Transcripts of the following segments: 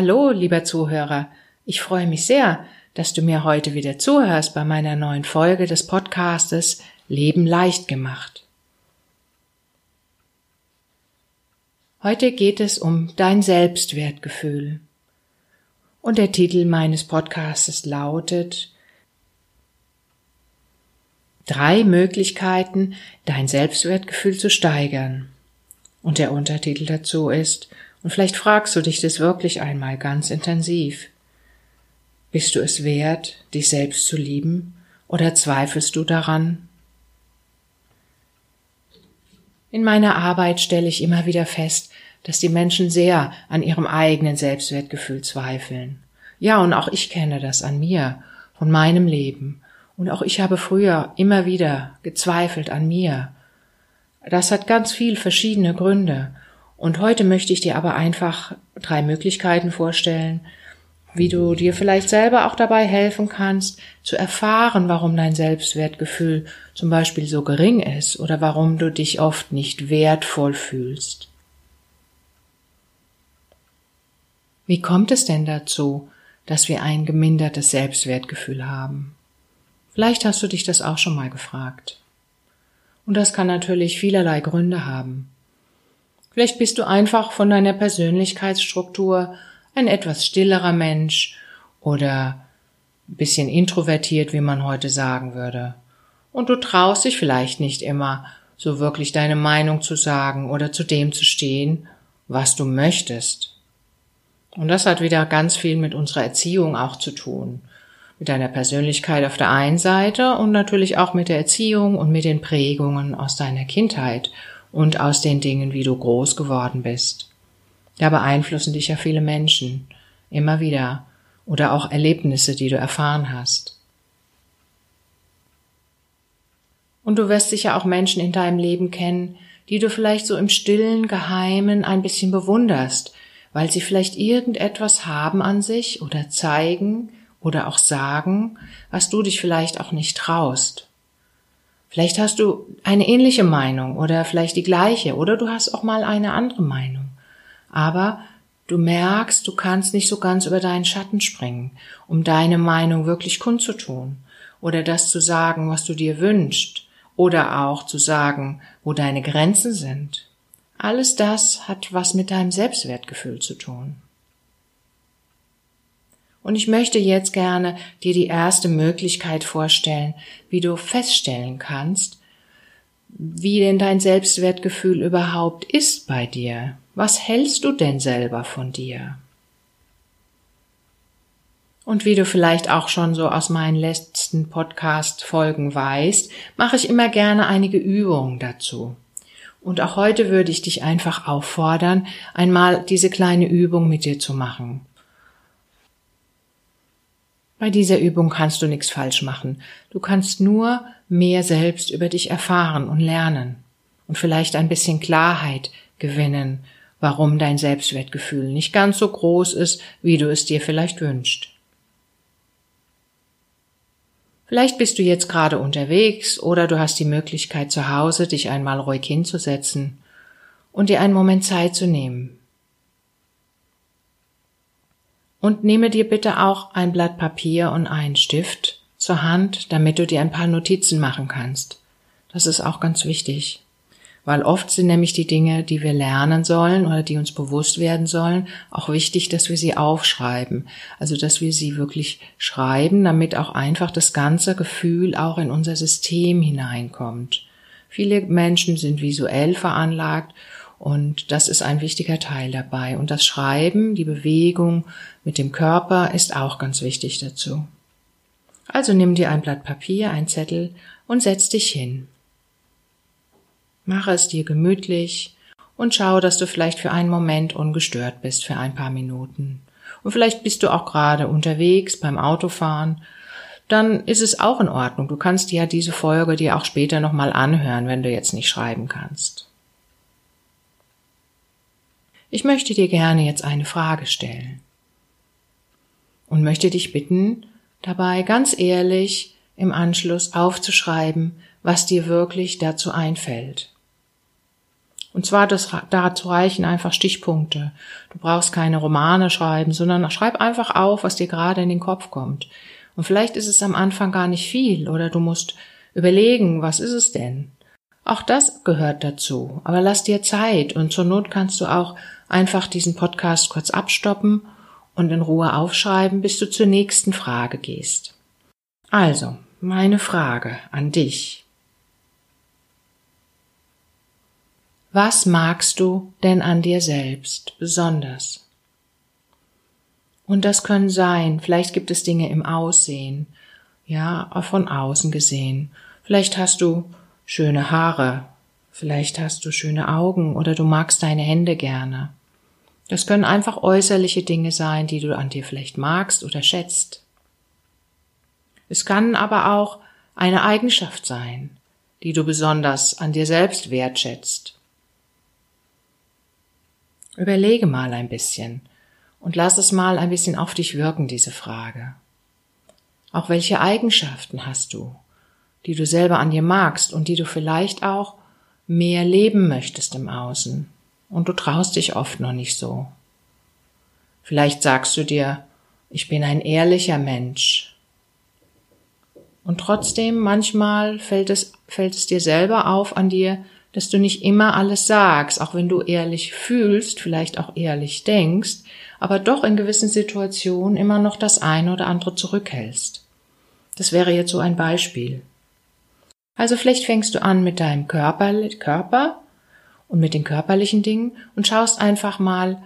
Hallo, lieber Zuhörer. Ich freue mich sehr, dass du mir heute wieder zuhörst bei meiner neuen Folge des Podcastes Leben leicht gemacht. Heute geht es um dein Selbstwertgefühl. Und der Titel meines Podcastes lautet Drei Möglichkeiten, dein Selbstwertgefühl zu steigern. Und der Untertitel dazu ist und vielleicht fragst du dich das wirklich einmal ganz intensiv. Bist du es wert, dich selbst zu lieben, oder zweifelst du daran? In meiner Arbeit stelle ich immer wieder fest, dass die Menschen sehr an ihrem eigenen Selbstwertgefühl zweifeln. Ja, und auch ich kenne das an mir, von meinem Leben. Und auch ich habe früher immer wieder gezweifelt an mir. Das hat ganz viel verschiedene Gründe. Und heute möchte ich dir aber einfach drei Möglichkeiten vorstellen, wie du dir vielleicht selber auch dabei helfen kannst, zu erfahren, warum dein Selbstwertgefühl zum Beispiel so gering ist oder warum du dich oft nicht wertvoll fühlst. Wie kommt es denn dazu, dass wir ein gemindertes Selbstwertgefühl haben? Vielleicht hast du dich das auch schon mal gefragt. Und das kann natürlich vielerlei Gründe haben. Vielleicht bist du einfach von deiner Persönlichkeitsstruktur ein etwas stillerer Mensch oder ein bisschen introvertiert, wie man heute sagen würde. Und du traust dich vielleicht nicht immer, so wirklich deine Meinung zu sagen oder zu dem zu stehen, was du möchtest. Und das hat wieder ganz viel mit unserer Erziehung auch zu tun. Mit deiner Persönlichkeit auf der einen Seite und natürlich auch mit der Erziehung und mit den Prägungen aus deiner Kindheit und aus den Dingen, wie du groß geworden bist. Da beeinflussen dich ja viele Menschen immer wieder oder auch Erlebnisse, die du erfahren hast. Und du wirst sicher auch Menschen in deinem Leben kennen, die du vielleicht so im stillen Geheimen ein bisschen bewunderst, weil sie vielleicht irgendetwas haben an sich oder zeigen oder auch sagen, was du dich vielleicht auch nicht traust. Vielleicht hast du eine ähnliche Meinung oder vielleicht die gleiche oder du hast auch mal eine andere Meinung. Aber du merkst, du kannst nicht so ganz über deinen Schatten springen, um deine Meinung wirklich kundzutun oder das zu sagen, was du dir wünschst oder auch zu sagen, wo deine Grenzen sind. Alles das hat was mit deinem Selbstwertgefühl zu tun. Und ich möchte jetzt gerne dir die erste Möglichkeit vorstellen, wie du feststellen kannst, wie denn dein Selbstwertgefühl überhaupt ist bei dir. Was hältst du denn selber von dir? Und wie du vielleicht auch schon so aus meinen letzten Podcast-Folgen weißt, mache ich immer gerne einige Übungen dazu. Und auch heute würde ich dich einfach auffordern, einmal diese kleine Übung mit dir zu machen. Bei dieser Übung kannst du nichts falsch machen. Du kannst nur mehr selbst über dich erfahren und lernen und vielleicht ein bisschen Klarheit gewinnen, warum dein Selbstwertgefühl nicht ganz so groß ist, wie du es dir vielleicht wünschst. Vielleicht bist du jetzt gerade unterwegs oder du hast die Möglichkeit zu Hause, dich einmal ruhig hinzusetzen und dir einen Moment Zeit zu nehmen, und nehme dir bitte auch ein Blatt Papier und einen Stift zur Hand, damit du dir ein paar Notizen machen kannst. Das ist auch ganz wichtig. Weil oft sind nämlich die Dinge, die wir lernen sollen oder die uns bewusst werden sollen, auch wichtig, dass wir sie aufschreiben. Also, dass wir sie wirklich schreiben, damit auch einfach das ganze Gefühl auch in unser System hineinkommt. Viele Menschen sind visuell veranlagt und das ist ein wichtiger Teil dabei. Und das Schreiben, die Bewegung mit dem Körper ist auch ganz wichtig dazu. Also nimm dir ein Blatt Papier, ein Zettel und setz dich hin. Mache es dir gemütlich und schau, dass du vielleicht für einen Moment ungestört bist, für ein paar Minuten. Und vielleicht bist du auch gerade unterwegs beim Autofahren. Dann ist es auch in Ordnung. Du kannst ja diese Folge dir auch später nochmal anhören, wenn du jetzt nicht schreiben kannst. Ich möchte dir gerne jetzt eine Frage stellen und möchte dich bitten, dabei ganz ehrlich im Anschluss aufzuschreiben, was dir wirklich dazu einfällt. Und zwar das, dazu reichen einfach Stichpunkte. Du brauchst keine Romane schreiben, sondern schreib einfach auf, was dir gerade in den Kopf kommt. Und vielleicht ist es am Anfang gar nicht viel oder du musst überlegen, was ist es denn? Auch das gehört dazu. Aber lass dir Zeit und zur Not kannst du auch einfach diesen Podcast kurz abstoppen und in Ruhe aufschreiben, bis du zur nächsten Frage gehst. Also, meine Frage an dich. Was magst du denn an dir selbst besonders? Und das können sein, vielleicht gibt es Dinge im Aussehen, ja, von außen gesehen. Vielleicht hast du schöne Haare, vielleicht hast du schöne Augen oder du magst deine Hände gerne. Das können einfach äußerliche Dinge sein, die du an dir vielleicht magst oder schätzt. Es kann aber auch eine Eigenschaft sein, die du besonders an dir selbst wertschätzt. Überlege mal ein bisschen und lass es mal ein bisschen auf dich wirken, diese Frage. Auch welche Eigenschaften hast du, die du selber an dir magst und die du vielleicht auch mehr leben möchtest im Außen und du traust dich oft noch nicht so. Vielleicht sagst du dir, ich bin ein ehrlicher Mensch. Und trotzdem manchmal fällt es, fällt es dir selber auf an dir, dass du nicht immer alles sagst, auch wenn du ehrlich fühlst, vielleicht auch ehrlich denkst, aber doch in gewissen Situationen immer noch das eine oder andere zurückhältst. Das wäre jetzt so ein Beispiel. Also vielleicht fängst du an mit deinem Körper, Körper und mit den körperlichen Dingen und schaust einfach mal,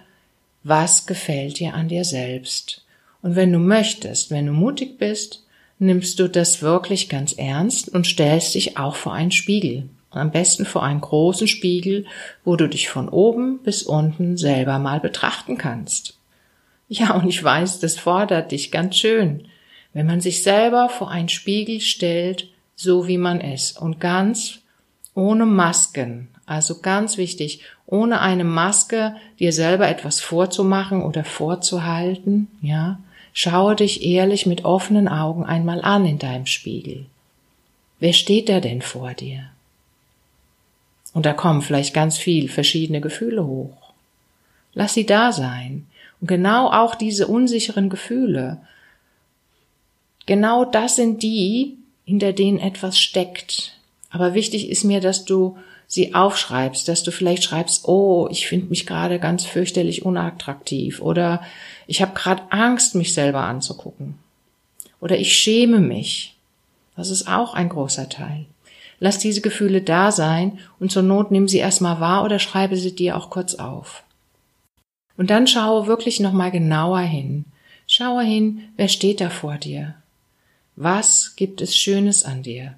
was gefällt dir an dir selbst. Und wenn du möchtest, wenn du mutig bist, nimmst du das wirklich ganz ernst und stellst dich auch vor einen Spiegel am besten vor einen großen Spiegel, wo du dich von oben bis unten selber mal betrachten kannst. Ja, und ich weiß, das fordert dich ganz schön, wenn man sich selber vor einen Spiegel stellt, so wie man ist und ganz ohne Masken, also ganz wichtig, ohne eine Maske dir selber etwas vorzumachen oder vorzuhalten, ja, schaue dich ehrlich mit offenen Augen einmal an in deinem Spiegel. Wer steht da denn vor dir? Und da kommen vielleicht ganz viel verschiedene Gefühle hoch. Lass sie da sein. Und genau auch diese unsicheren Gefühle, genau das sind die, hinter denen etwas steckt. Aber wichtig ist mir, dass du sie aufschreibst, dass du vielleicht schreibst, oh, ich finde mich gerade ganz fürchterlich unattraktiv oder ich habe gerade Angst, mich selber anzugucken oder ich schäme mich. Das ist auch ein großer Teil. Lass diese Gefühle da sein und zur Not nimm sie erstmal wahr oder schreibe sie dir auch kurz auf. Und dann schaue wirklich nochmal genauer hin. Schaue hin, wer steht da vor dir? Was gibt es Schönes an dir?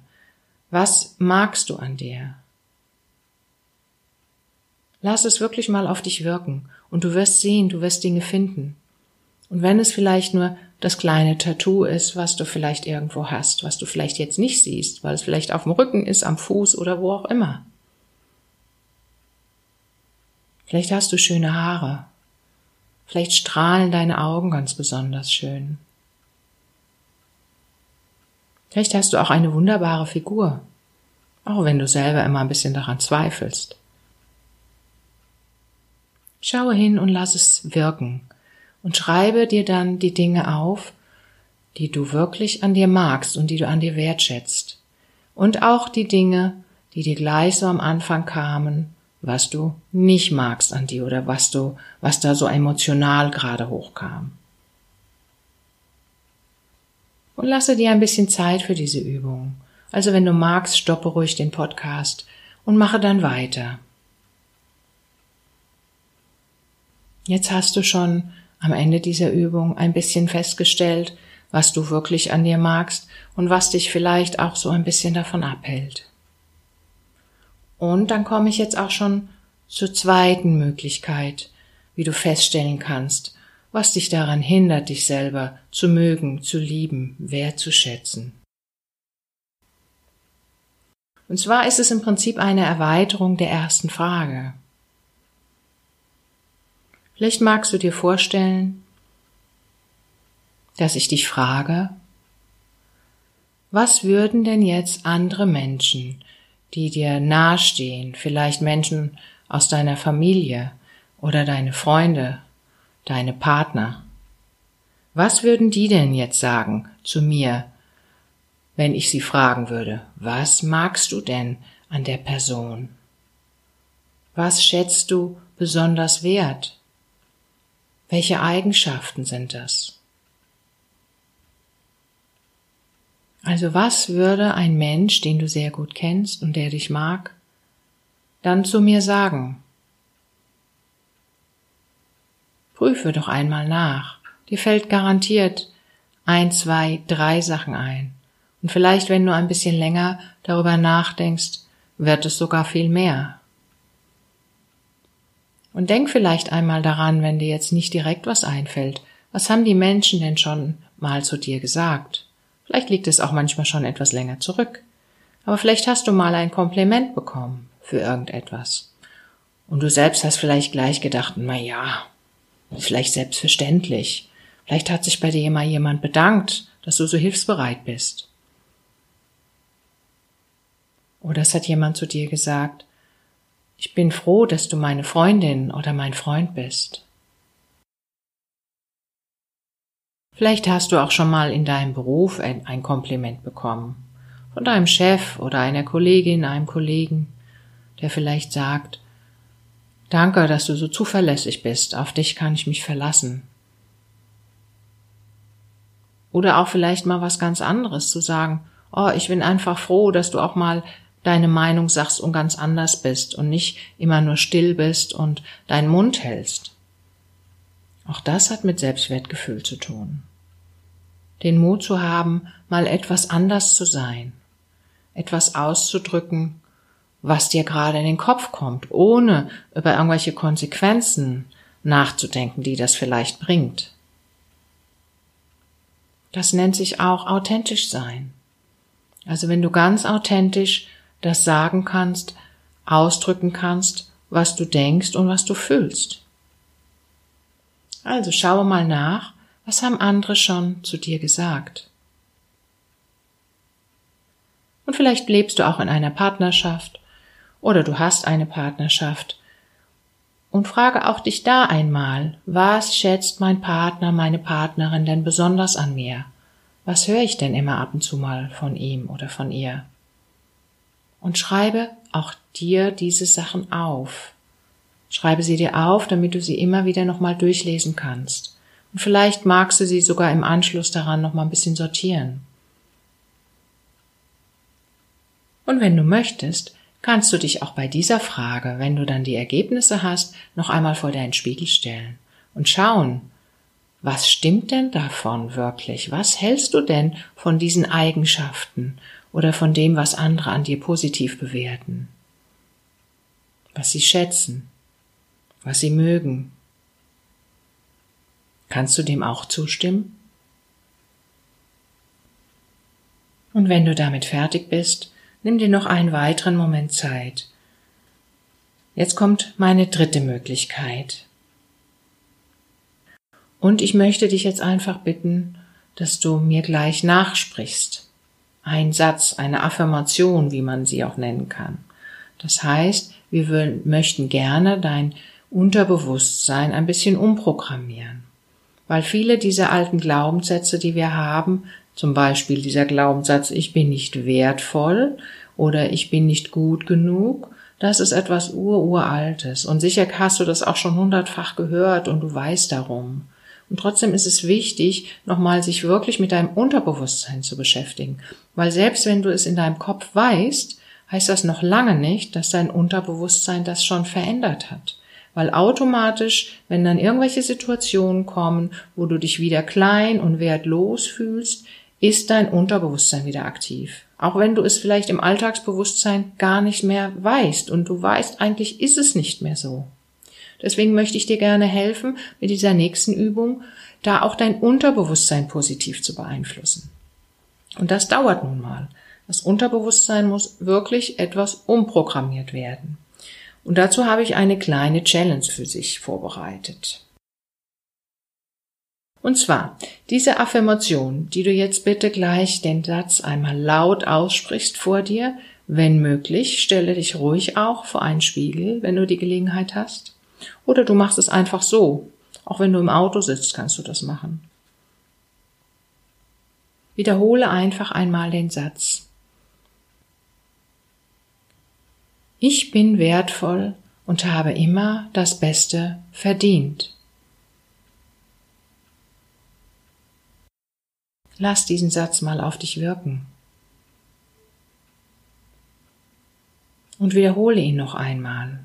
Was magst du an dir? Lass es wirklich mal auf dich wirken und du wirst sehen, du wirst Dinge finden. Und wenn es vielleicht nur das kleine Tattoo ist, was du vielleicht irgendwo hast, was du vielleicht jetzt nicht siehst, weil es vielleicht auf dem Rücken ist, am Fuß oder wo auch immer. Vielleicht hast du schöne Haare. Vielleicht strahlen deine Augen ganz besonders schön. Vielleicht hast du auch eine wunderbare Figur, auch wenn du selber immer ein bisschen daran zweifelst. Schaue hin und lass es wirken und schreibe dir dann die Dinge auf, die du wirklich an dir magst und die du an dir wertschätzt. Und auch die Dinge, die dir gleich so am Anfang kamen, was du nicht magst an dir oder was du, was da so emotional gerade hochkam. Und lasse dir ein bisschen Zeit für diese Übung. Also wenn du magst, stoppe ruhig den Podcast und mache dann weiter. Jetzt hast du schon am Ende dieser Übung ein bisschen festgestellt, was du wirklich an dir magst und was dich vielleicht auch so ein bisschen davon abhält. Und dann komme ich jetzt auch schon zur zweiten Möglichkeit, wie du feststellen kannst, was dich daran hindert, dich selber zu mögen, zu lieben, wertzuschätzen. Und zwar ist es im Prinzip eine Erweiterung der ersten Frage. Vielleicht magst du dir vorstellen, dass ich dich frage, was würden denn jetzt andere Menschen, die dir nahestehen, vielleicht Menschen aus deiner Familie oder deine Freunde, deine Partner. Was würden die denn jetzt sagen zu mir, wenn ich sie fragen würde, was magst du denn an der Person? Was schätzt du besonders wert? Welche Eigenschaften sind das? Also was würde ein Mensch, den du sehr gut kennst und der dich mag, dann zu mir sagen? Prüfe doch einmal nach. Dir fällt garantiert ein, zwei, drei Sachen ein. Und vielleicht, wenn du ein bisschen länger darüber nachdenkst, wird es sogar viel mehr. Und denk vielleicht einmal daran, wenn dir jetzt nicht direkt was einfällt, was haben die Menschen denn schon mal zu dir gesagt? Vielleicht liegt es auch manchmal schon etwas länger zurück. Aber vielleicht hast du mal ein Kompliment bekommen für irgendetwas. Und du selbst hast vielleicht gleich gedacht, na ja, vielleicht selbstverständlich. Vielleicht hat sich bei dir mal jemand bedankt, dass du so hilfsbereit bist. Oder es hat jemand zu dir gesagt, ich bin froh, dass du meine Freundin oder mein Freund bist. Vielleicht hast du auch schon mal in deinem Beruf ein, ein Kompliment bekommen. Von deinem Chef oder einer Kollegin, einem Kollegen, der vielleicht sagt, Danke, dass du so zuverlässig bist, auf dich kann ich mich verlassen. Oder auch vielleicht mal was ganz anderes zu sagen, oh, ich bin einfach froh, dass du auch mal deine Meinung sagst und ganz anders bist und nicht immer nur still bist und deinen Mund hältst. Auch das hat mit Selbstwertgefühl zu tun. Den Mut zu haben, mal etwas anders zu sein, etwas auszudrücken, was dir gerade in den Kopf kommt, ohne über irgendwelche Konsequenzen nachzudenken, die das vielleicht bringt. Das nennt sich auch authentisch sein. Also wenn du ganz authentisch das sagen kannst, ausdrücken kannst, was du denkst und was du fühlst. Also schaue mal nach, was haben andere schon zu dir gesagt. Und vielleicht lebst du auch in einer Partnerschaft oder du hast eine Partnerschaft. Und frage auch dich da einmal, was schätzt mein Partner, meine Partnerin denn besonders an mir? Was höre ich denn immer ab und zu mal von ihm oder von ihr? und schreibe auch dir diese Sachen auf. Schreibe sie dir auf, damit du sie immer wieder nochmal durchlesen kannst. Und vielleicht magst du sie sogar im Anschluss daran nochmal ein bisschen sortieren. Und wenn du möchtest, kannst du dich auch bei dieser Frage, wenn du dann die Ergebnisse hast, noch einmal vor deinen Spiegel stellen und schauen, was stimmt denn davon wirklich? Was hältst du denn von diesen Eigenschaften? oder von dem, was andere an dir positiv bewerten, was sie schätzen, was sie mögen. Kannst du dem auch zustimmen? Und wenn du damit fertig bist, nimm dir noch einen weiteren Moment Zeit. Jetzt kommt meine dritte Möglichkeit. Und ich möchte dich jetzt einfach bitten, dass du mir gleich nachsprichst ein Satz, eine Affirmation, wie man sie auch nennen kann. Das heißt, wir möchten gerne dein Unterbewusstsein ein bisschen umprogrammieren. Weil viele dieser alten Glaubenssätze, die wir haben, zum Beispiel dieser Glaubenssatz, ich bin nicht wertvoll oder ich bin nicht gut genug, das ist etwas ururaltes. Und sicher hast du das auch schon hundertfach gehört und du weißt darum. Und trotzdem ist es wichtig, nochmal sich wirklich mit deinem Unterbewusstsein zu beschäftigen. Weil selbst wenn du es in deinem Kopf weißt, heißt das noch lange nicht, dass dein Unterbewusstsein das schon verändert hat. Weil automatisch, wenn dann irgendwelche Situationen kommen, wo du dich wieder klein und wertlos fühlst, ist dein Unterbewusstsein wieder aktiv. Auch wenn du es vielleicht im Alltagsbewusstsein gar nicht mehr weißt und du weißt, eigentlich ist es nicht mehr so. Deswegen möchte ich dir gerne helfen, mit dieser nächsten Übung da auch dein Unterbewusstsein positiv zu beeinflussen. Und das dauert nun mal. Das Unterbewusstsein muss wirklich etwas umprogrammiert werden. Und dazu habe ich eine kleine Challenge für sich vorbereitet. Und zwar diese Affirmation, die du jetzt bitte gleich den Satz einmal laut aussprichst vor dir Wenn möglich, stelle dich ruhig auch vor einen Spiegel, wenn du die Gelegenheit hast. Oder du machst es einfach so. Auch wenn du im Auto sitzt, kannst du das machen. Wiederhole einfach einmal den Satz. Ich bin wertvoll und habe immer das Beste verdient. Lass diesen Satz mal auf dich wirken. Und wiederhole ihn noch einmal.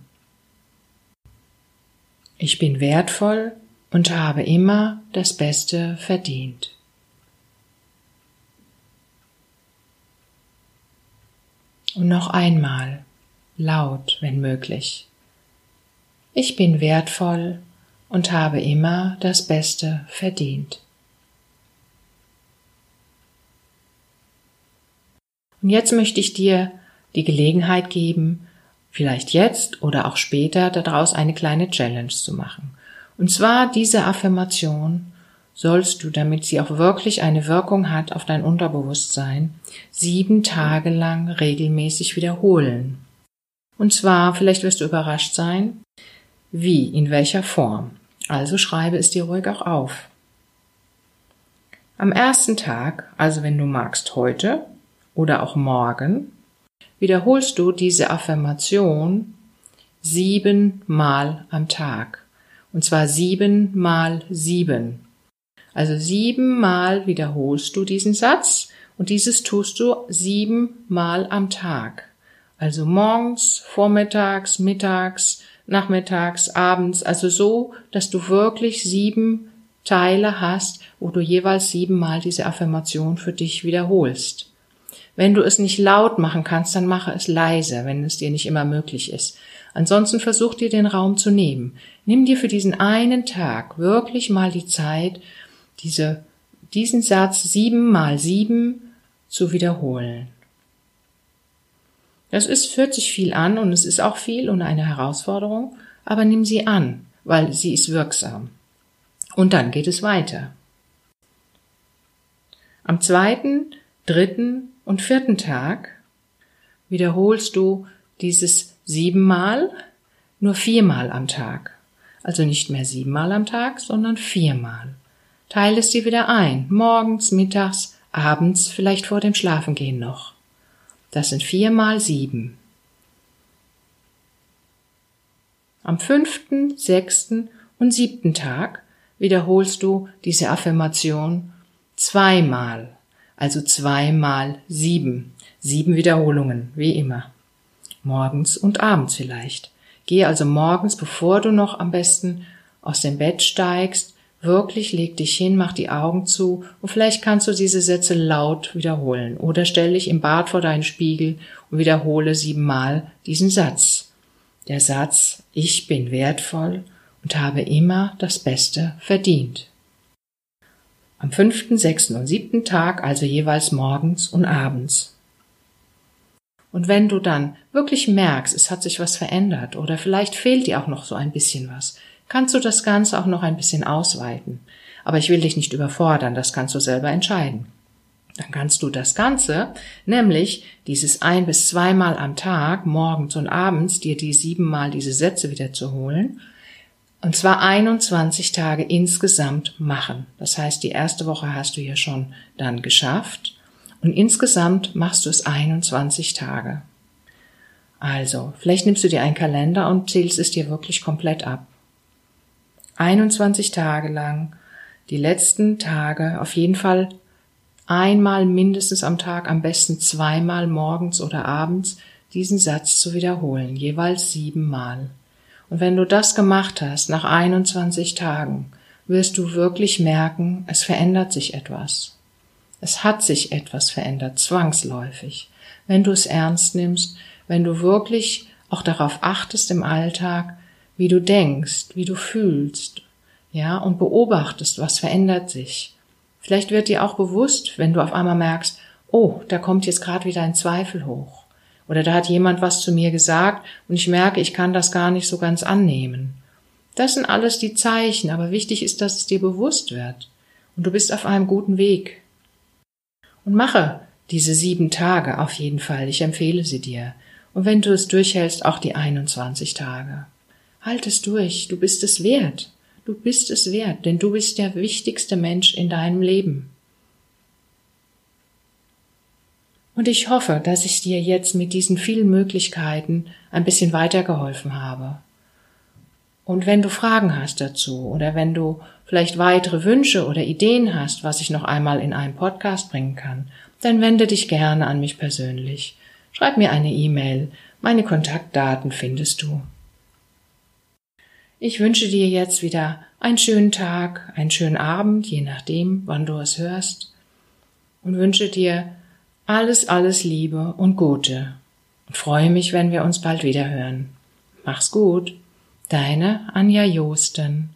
Ich bin wertvoll und habe immer das Beste verdient. Und noch einmal, laut, wenn möglich. Ich bin wertvoll und habe immer das Beste verdient. Und jetzt möchte ich dir die Gelegenheit geben, vielleicht jetzt oder auch später daraus eine kleine Challenge zu machen. Und zwar diese Affirmation sollst du, damit sie auch wirklich eine Wirkung hat auf dein Unterbewusstsein, sieben Tage lang regelmäßig wiederholen. Und zwar, vielleicht wirst du überrascht sein, wie, in welcher Form. Also schreibe es dir ruhig auch auf. Am ersten Tag, also wenn du magst heute oder auch morgen, wiederholst du diese Affirmation siebenmal am Tag. Und zwar sieben mal sieben. Also siebenmal wiederholst du diesen Satz und dieses tust du siebenmal am Tag. Also morgens, vormittags, mittags, nachmittags, abends, also so, dass du wirklich sieben Teile hast, wo du jeweils siebenmal diese Affirmation für dich wiederholst. Wenn du es nicht laut machen kannst, dann mache es leise, wenn es dir nicht immer möglich ist. Ansonsten versuch dir den Raum zu nehmen. Nimm dir für diesen einen Tag wirklich mal die Zeit, diese, diesen Satz sieben mal sieben zu wiederholen. Das ist, fühlt sich viel an und es ist auch viel und eine Herausforderung, aber nimm sie an, weil sie ist wirksam. Und dann geht es weiter. Am zweiten, dritten und vierten Tag wiederholst du dieses siebenmal nur viermal am Tag. Also nicht mehr siebenmal am Tag, sondern viermal. Teile es dir wieder ein. Morgens, mittags, abends, vielleicht vor dem Schlafengehen noch. Das sind viermal sieben. Am fünften, sechsten und siebten Tag wiederholst du diese Affirmation zweimal also zweimal sieben. Sieben Wiederholungen, wie immer. Morgens und abends vielleicht. Gehe also morgens, bevor du noch am besten aus dem Bett steigst, wirklich leg dich hin, mach die Augen zu und vielleicht kannst du diese Sätze laut wiederholen oder stell dich im Bad vor deinen Spiegel und wiederhole siebenmal diesen Satz. Der Satz, ich bin wertvoll und habe immer das Beste verdient am fünften, sechsten und siebten Tag, also jeweils morgens und abends. Und wenn du dann wirklich merkst, es hat sich was verändert oder vielleicht fehlt dir auch noch so ein bisschen was, kannst du das Ganze auch noch ein bisschen ausweiten. Aber ich will dich nicht überfordern, das kannst du selber entscheiden. Dann kannst du das Ganze, nämlich dieses ein bis zweimal am Tag, morgens und abends, dir die siebenmal diese Sätze wieder zu holen, und zwar 21 Tage insgesamt machen. Das heißt, die erste Woche hast du ja schon dann geschafft. Und insgesamt machst du es 21 Tage. Also, vielleicht nimmst du dir einen Kalender und zählst es dir wirklich komplett ab. 21 Tage lang, die letzten Tage, auf jeden Fall einmal mindestens am Tag, am besten zweimal morgens oder abends, diesen Satz zu wiederholen, jeweils siebenmal. Und wenn du das gemacht hast, nach 21 Tagen, wirst du wirklich merken, es verändert sich etwas. Es hat sich etwas verändert, zwangsläufig. Wenn du es ernst nimmst, wenn du wirklich auch darauf achtest im Alltag, wie du denkst, wie du fühlst, ja, und beobachtest, was verändert sich. Vielleicht wird dir auch bewusst, wenn du auf einmal merkst, oh, da kommt jetzt gerade wieder ein Zweifel hoch. Oder da hat jemand was zu mir gesagt und ich merke, ich kann das gar nicht so ganz annehmen. Das sind alles die Zeichen, aber wichtig ist, dass es dir bewusst wird. Und du bist auf einem guten Weg. Und mache Diese sieben Tage auf jeden Fall, ich empfehle sie dir. Und wenn du es durchhältst, auch die 21 Tage. Halt es durch, du bist es wert. Du bist es wert, denn du bist der wichtigste Mensch in deinem Leben. Und ich hoffe, dass ich dir jetzt mit diesen vielen Möglichkeiten ein bisschen weitergeholfen habe. Und wenn du Fragen hast dazu oder wenn du vielleicht weitere Wünsche oder Ideen hast, was ich noch einmal in einen Podcast bringen kann, dann wende dich gerne an mich persönlich. Schreib mir eine E-Mail. Meine Kontaktdaten findest du. Ich wünsche dir jetzt wieder einen schönen Tag, einen schönen Abend, je nachdem, wann du es hörst, und wünsche dir alles, alles Liebe und Gute und freue mich, wenn wir uns bald wieder hören. Mach's gut, deine Anja Josten.